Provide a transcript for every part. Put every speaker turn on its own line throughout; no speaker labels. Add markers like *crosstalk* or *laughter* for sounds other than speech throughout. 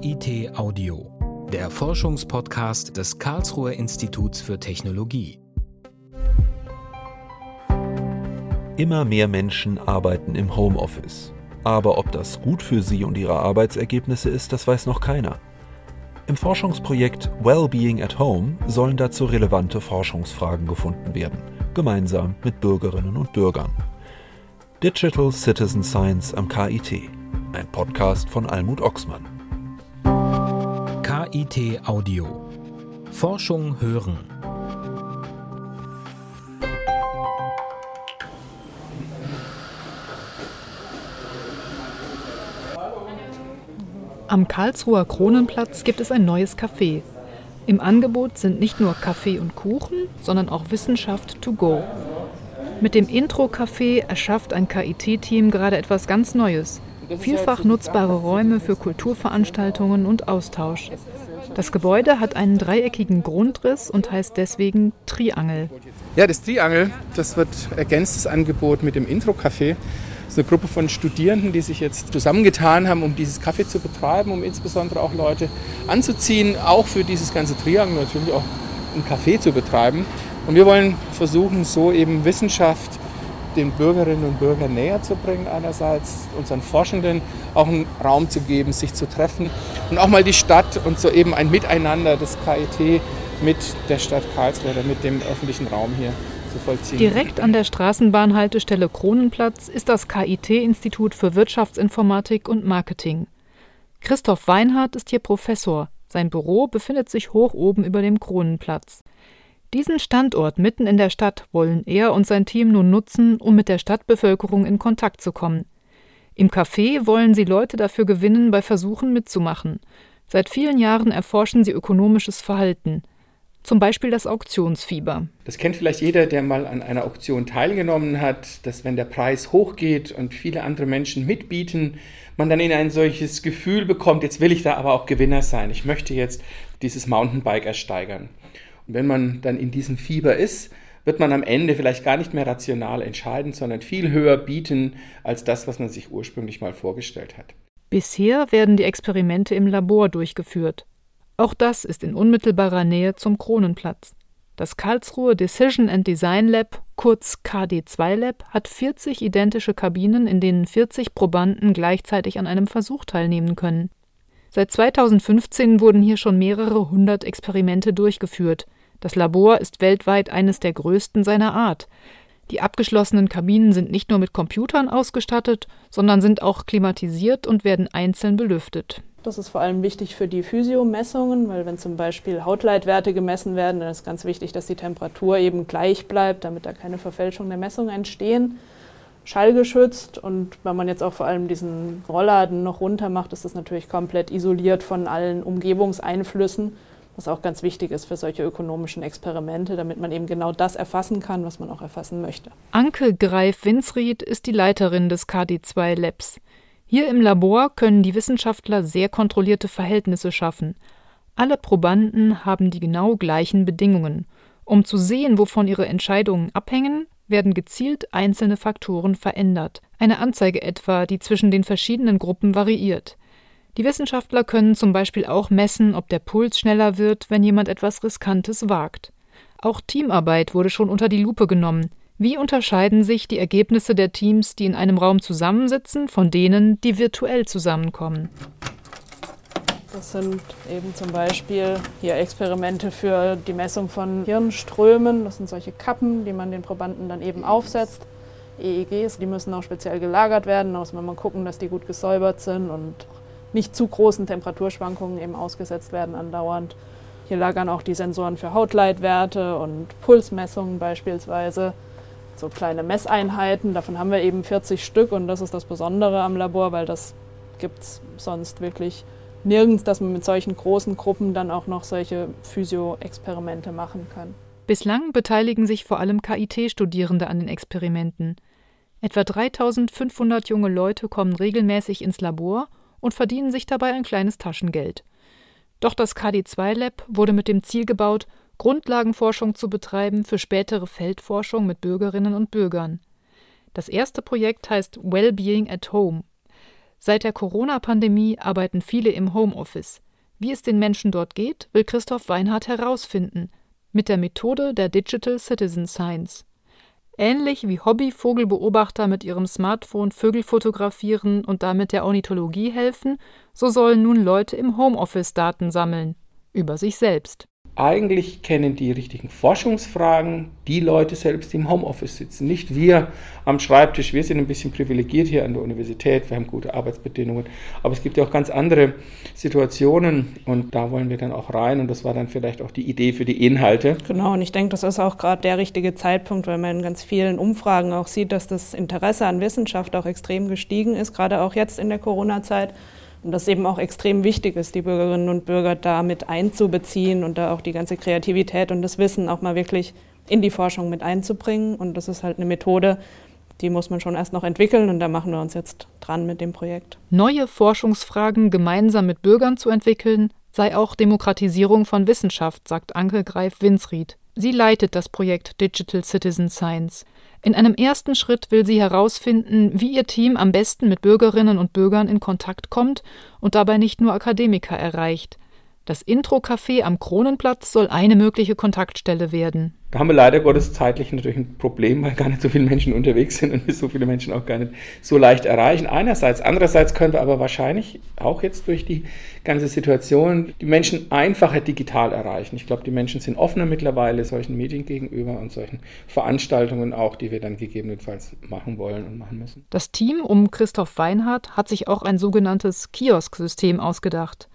KIT Audio, der Forschungspodcast des Karlsruher Instituts für Technologie.
Immer mehr Menschen arbeiten im Homeoffice. Aber ob das gut für sie und ihre Arbeitsergebnisse ist, das weiß noch keiner. Im Forschungsprojekt Wellbeing at Home sollen dazu relevante Forschungsfragen gefunden werden, gemeinsam mit Bürgerinnen und Bürgern. Digital Citizen Science am KIT, ein Podcast von Almut Oxmann.
KIT Audio. Forschung hören.
Am Karlsruher Kronenplatz gibt es ein neues Café. Im Angebot sind nicht nur Kaffee und Kuchen, sondern auch Wissenschaft to go. Mit dem Intro-Café erschafft ein KIT-Team gerade etwas ganz Neues. Vielfach nutzbare Räume für Kulturveranstaltungen und Austausch. Das Gebäude hat einen dreieckigen Grundriss und heißt deswegen Triangel.
Ja, das Triangel, das wird ergänztes Angebot mit dem Intro-Café. Das ist eine Gruppe von Studierenden, die sich jetzt zusammengetan haben, um dieses Café zu betreiben, um insbesondere auch Leute anzuziehen, auch für dieses ganze Triangel natürlich auch ein Café zu betreiben. Und wir wollen versuchen, so eben Wissenschaft den Bürgerinnen und Bürgern näher zu bringen, einerseits unseren Forschenden auch einen Raum zu geben, sich zu treffen und auch mal die Stadt und so eben ein Miteinander des KIT mit der Stadt Karlsruhe oder mit dem öffentlichen Raum hier zu vollziehen.
Direkt an der Straßenbahnhaltestelle Kronenplatz ist das KIT-Institut für Wirtschaftsinformatik und Marketing. Christoph Weinhardt ist hier Professor. Sein Büro befindet sich hoch oben über dem Kronenplatz. Diesen Standort mitten in der Stadt wollen er und sein Team nun nutzen, um mit der Stadtbevölkerung in Kontakt zu kommen. Im Café wollen sie Leute dafür gewinnen, bei Versuchen mitzumachen. Seit vielen Jahren erforschen sie ökonomisches Verhalten. Zum Beispiel das Auktionsfieber.
Das kennt vielleicht jeder, der mal an einer Auktion teilgenommen hat, dass wenn der Preis hochgeht und viele andere Menschen mitbieten, man dann in ein solches Gefühl bekommt, jetzt will ich da aber auch Gewinner sein. Ich möchte jetzt dieses Mountainbike ersteigern. Und wenn man dann in diesem Fieber ist, wird man am Ende vielleicht gar nicht mehr rational entscheiden, sondern viel höher bieten als das, was man sich ursprünglich mal vorgestellt hat.
Bisher werden die Experimente im Labor durchgeführt. Auch das ist in unmittelbarer Nähe zum Kronenplatz. Das Karlsruhe Decision and Design Lab, kurz KD2 Lab, hat 40 identische Kabinen, in denen 40 Probanden gleichzeitig an einem Versuch teilnehmen können. Seit 2015 wurden hier schon mehrere hundert Experimente durchgeführt. Das Labor ist weltweit eines der größten seiner Art. Die abgeschlossenen Kabinen sind nicht nur mit Computern ausgestattet, sondern sind auch klimatisiert und werden einzeln belüftet.
Das ist vor allem wichtig für die Physiomessungen, weil wenn zum Beispiel Hautleitwerte gemessen werden, dann ist ganz wichtig, dass die Temperatur eben gleich bleibt, damit da keine Verfälschung der Messungen entstehen. Schallgeschützt und wenn man jetzt auch vor allem diesen Rollladen noch runter macht, ist das natürlich komplett isoliert von allen Umgebungseinflüssen was auch ganz wichtig ist für solche ökonomischen Experimente, damit man eben genau das erfassen kann, was man auch erfassen möchte.
Anke Greif-Winsried ist die Leiterin des KD2 Labs. Hier im Labor können die Wissenschaftler sehr kontrollierte Verhältnisse schaffen. Alle Probanden haben die genau gleichen Bedingungen. Um zu sehen, wovon ihre Entscheidungen abhängen, werden gezielt einzelne Faktoren verändert. Eine Anzeige etwa, die zwischen den verschiedenen Gruppen variiert. Die Wissenschaftler können zum Beispiel auch messen, ob der Puls schneller wird, wenn jemand etwas Riskantes wagt. Auch Teamarbeit wurde schon unter die Lupe genommen. Wie unterscheiden sich die Ergebnisse der Teams, die in einem Raum zusammensitzen, von denen, die virtuell zusammenkommen?
Das sind eben zum Beispiel hier Experimente für die Messung von Hirnströmen. Das sind solche Kappen, die man den Probanden dann eben aufsetzt. EEGs, die müssen auch speziell gelagert werden. Da muss man mal gucken, dass die gut gesäubert sind und nicht zu großen Temperaturschwankungen eben ausgesetzt werden andauernd. Hier lagern auch die Sensoren für Hautleitwerte und Pulsmessungen beispielsweise. So kleine Messeinheiten, davon haben wir eben 40 Stück und das ist das Besondere am Labor, weil das gibt es sonst wirklich nirgends, dass man mit solchen großen Gruppen dann auch noch solche Physio-Experimente machen kann.
Bislang beteiligen sich vor allem KIT-Studierende an den Experimenten. Etwa 3500 junge Leute kommen regelmäßig ins Labor und verdienen sich dabei ein kleines Taschengeld. Doch das KD2 Lab wurde mit dem Ziel gebaut, Grundlagenforschung zu betreiben für spätere Feldforschung mit Bürgerinnen und Bürgern. Das erste Projekt heißt Wellbeing at Home. Seit der Corona-Pandemie arbeiten viele im Homeoffice. Wie es den Menschen dort geht, will Christoph Weinhardt herausfinden. Mit der Methode der Digital Citizen Science. Ähnlich wie Hobby-Vogelbeobachter mit ihrem Smartphone Vögel fotografieren und damit der Ornithologie helfen, so sollen nun Leute im Homeoffice Daten sammeln. Über sich selbst.
Eigentlich kennen die richtigen Forschungsfragen die Leute selbst, die im Homeoffice sitzen. Nicht wir am Schreibtisch. Wir sind ein bisschen privilegiert hier an der Universität. Wir haben gute Arbeitsbedingungen. Aber es gibt ja auch ganz andere Situationen und da wollen wir dann auch rein. Und das war dann vielleicht auch die Idee für die Inhalte.
Genau, und ich denke, das ist auch gerade der richtige Zeitpunkt, weil man in ganz vielen Umfragen auch sieht, dass das Interesse an Wissenschaft auch extrem gestiegen ist, gerade auch jetzt in der Corona-Zeit. Und das eben auch extrem wichtig ist, die Bürgerinnen und Bürger da mit einzubeziehen und da auch die ganze Kreativität und das Wissen auch mal wirklich in die Forschung mit einzubringen. Und das ist halt eine Methode, die muss man schon erst noch entwickeln und da machen wir uns jetzt dran mit dem Projekt.
Neue Forschungsfragen gemeinsam mit Bürgern zu entwickeln, sei auch Demokratisierung von Wissenschaft, sagt Anke Greif-Winsried. Sie leitet das Projekt Digital Citizen Science. In einem ersten Schritt will sie herausfinden, wie ihr Team am besten mit Bürgerinnen und Bürgern in Kontakt kommt und dabei nicht nur Akademiker erreicht. Das Intro-Café am Kronenplatz soll eine mögliche Kontaktstelle werden.
Da haben wir leider Gottes zeitlich natürlich ein Problem, weil gar nicht so viele Menschen unterwegs sind und wir so viele Menschen auch gar nicht so leicht erreichen. Einerseits. Andererseits können wir aber wahrscheinlich auch jetzt durch die ganze Situation die Menschen einfacher digital erreichen. Ich glaube, die Menschen sind offener mittlerweile solchen Medien gegenüber und solchen Veranstaltungen auch, die wir dann gegebenenfalls machen wollen und machen müssen.
Das Team um Christoph Weinhardt hat sich auch ein sogenanntes Kiosk-System ausgedacht.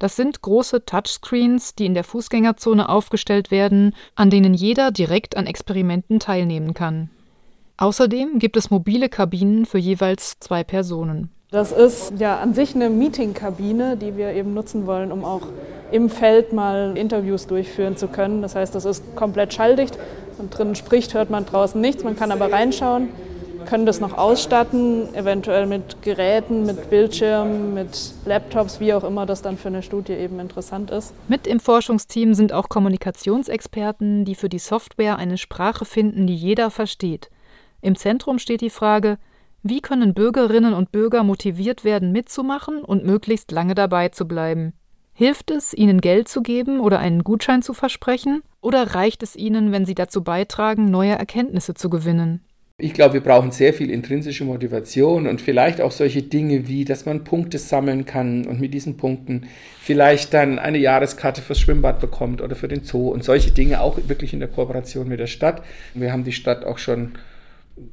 Das sind große Touchscreens, die in der Fußgängerzone aufgestellt werden, an denen jeder direkt an Experimenten teilnehmen kann. Außerdem gibt es mobile Kabinen für jeweils zwei Personen.
Das ist ja an sich eine Meetingkabine, die wir eben nutzen wollen, um auch im Feld mal Interviews durchführen zu können. Das heißt, das ist komplett schalldicht und drinnen spricht, hört man draußen nichts, man kann aber reinschauen können das noch ausstatten, eventuell mit Geräten, mit Bildschirmen, mit Laptops, wie auch immer das dann für eine Studie eben interessant ist.
Mit im Forschungsteam sind auch Kommunikationsexperten, die für die Software eine Sprache finden, die jeder versteht. Im Zentrum steht die Frage, wie können Bürgerinnen und Bürger motiviert werden, mitzumachen und möglichst lange dabei zu bleiben? Hilft es, ihnen Geld zu geben oder einen Gutschein zu versprechen? Oder reicht es ihnen, wenn sie dazu beitragen, neue Erkenntnisse zu gewinnen?
Ich glaube, wir brauchen sehr viel intrinsische Motivation und vielleicht auch solche Dinge wie, dass man Punkte sammeln kann und mit diesen Punkten vielleicht dann eine Jahreskarte fürs Schwimmbad bekommt oder für den Zoo und solche Dinge auch wirklich in der Kooperation mit der Stadt. Wir haben die Stadt auch schon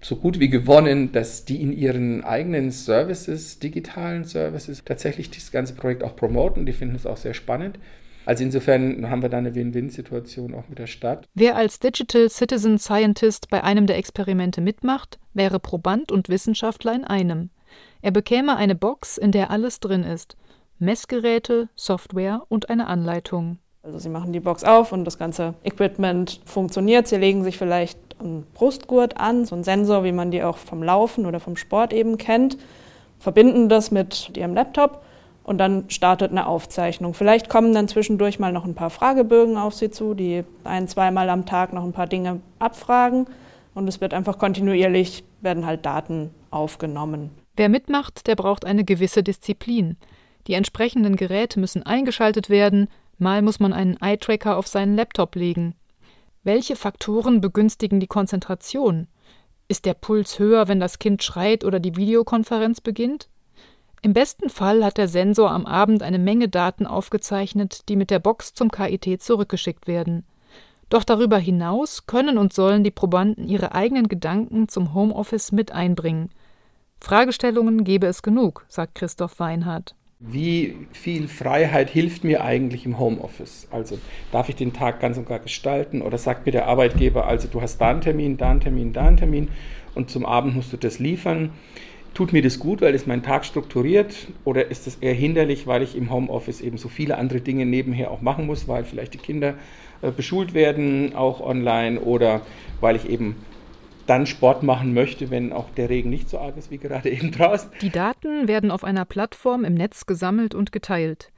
so gut wie gewonnen, dass die in ihren eigenen Services, digitalen Services, tatsächlich dieses ganze Projekt auch promoten. Die finden es auch sehr spannend. Also insofern haben wir da eine Win-Win-Situation auch mit der Stadt.
Wer als Digital Citizen Scientist bei einem der Experimente mitmacht, wäre Proband und Wissenschaftler in einem. Er bekäme eine Box, in der alles drin ist. Messgeräte, Software und eine Anleitung.
Also Sie machen die Box auf und das ganze Equipment funktioniert. Sie legen sich vielleicht einen Brustgurt an, so einen Sensor, wie man die auch vom Laufen oder vom Sport eben kennt, verbinden das mit Ihrem Laptop und dann startet eine Aufzeichnung. Vielleicht kommen dann zwischendurch mal noch ein paar Fragebögen auf Sie zu, die ein, zweimal am Tag noch ein paar Dinge abfragen und es wird einfach kontinuierlich, werden halt Daten aufgenommen.
Wer mitmacht, der braucht eine gewisse Disziplin. Die entsprechenden Geräte müssen eingeschaltet werden, mal muss man einen Eye-Tracker auf seinen Laptop legen. Welche Faktoren begünstigen die Konzentration? Ist der Puls höher, wenn das Kind schreit oder die Videokonferenz beginnt? Im besten Fall hat der Sensor am Abend eine Menge Daten aufgezeichnet, die mit der Box zum KIT zurückgeschickt werden. Doch darüber hinaus können und sollen die Probanden ihre eigenen Gedanken zum Homeoffice mit einbringen. Fragestellungen gebe es genug, sagt Christoph Weinhardt.
Wie viel Freiheit hilft mir eigentlich im Homeoffice? Also darf ich den Tag ganz und gar gestalten oder sagt mir der Arbeitgeber, also du hast da einen Termin, da einen Termin, da einen Termin und zum Abend musst du das liefern? Tut mir das gut, weil es meinen Tag strukturiert oder ist es eher hinderlich, weil ich im Homeoffice eben so viele andere Dinge nebenher auch machen muss, weil vielleicht die Kinder äh, beschult werden, auch online oder weil ich eben dann Sport machen möchte, wenn auch der Regen nicht so arg ist wie gerade *laughs* eben draußen.
Die Daten werden auf einer Plattform im Netz gesammelt und geteilt.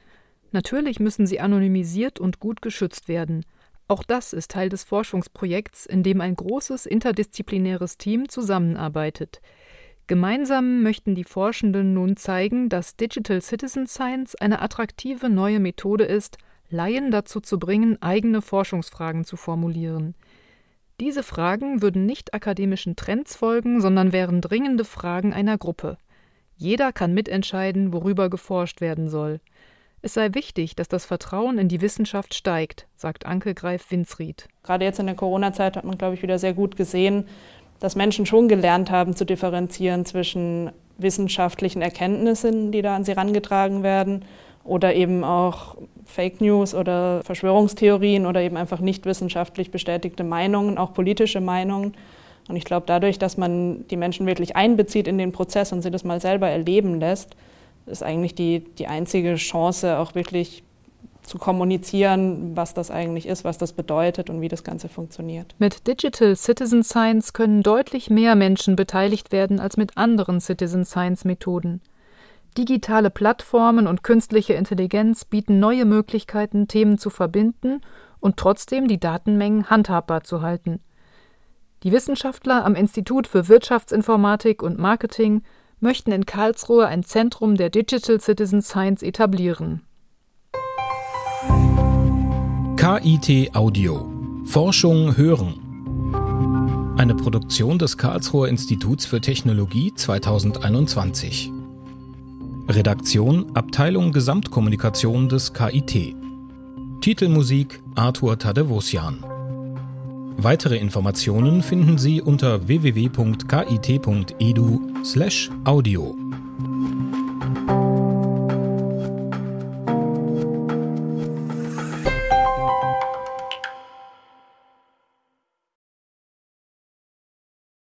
Natürlich müssen sie anonymisiert und gut geschützt werden. Auch das ist Teil des Forschungsprojekts, in dem ein großes interdisziplinäres Team zusammenarbeitet. Gemeinsam möchten die Forschenden nun zeigen, dass Digital Citizen Science eine attraktive neue Methode ist, Laien dazu zu bringen, eigene Forschungsfragen zu formulieren. Diese Fragen würden nicht akademischen Trends folgen, sondern wären dringende Fragen einer Gruppe. Jeder kann mitentscheiden, worüber geforscht werden soll. Es sei wichtig, dass das Vertrauen in die Wissenschaft steigt, sagt Anke Greif-Winsried.
Gerade jetzt in der Corona-Zeit hat man, glaube ich, wieder sehr gut gesehen, dass Menschen schon gelernt haben zu differenzieren zwischen wissenschaftlichen Erkenntnissen, die da an sie herangetragen werden, oder eben auch Fake News oder Verschwörungstheorien oder eben einfach nicht wissenschaftlich bestätigte Meinungen, auch politische Meinungen. Und ich glaube, dadurch, dass man die Menschen wirklich einbezieht in den Prozess und sie das mal selber erleben lässt, ist eigentlich die, die einzige Chance, auch wirklich zu kommunizieren, was das eigentlich ist, was das bedeutet und wie das Ganze funktioniert.
Mit Digital Citizen Science können deutlich mehr Menschen beteiligt werden als mit anderen Citizen Science Methoden. Digitale Plattformen und künstliche Intelligenz bieten neue Möglichkeiten, Themen zu verbinden und trotzdem die Datenmengen handhabbar zu halten. Die Wissenschaftler am Institut für Wirtschaftsinformatik und Marketing möchten in Karlsruhe ein Zentrum der Digital Citizen Science etablieren.
KIT Audio Forschung hören. Eine Produktion des Karlsruher Instituts für Technologie 2021. Redaktion Abteilung Gesamtkommunikation des KIT. Titelmusik Arthur Tadevosian. Weitere Informationen finden Sie unter www.kit.edu/audio.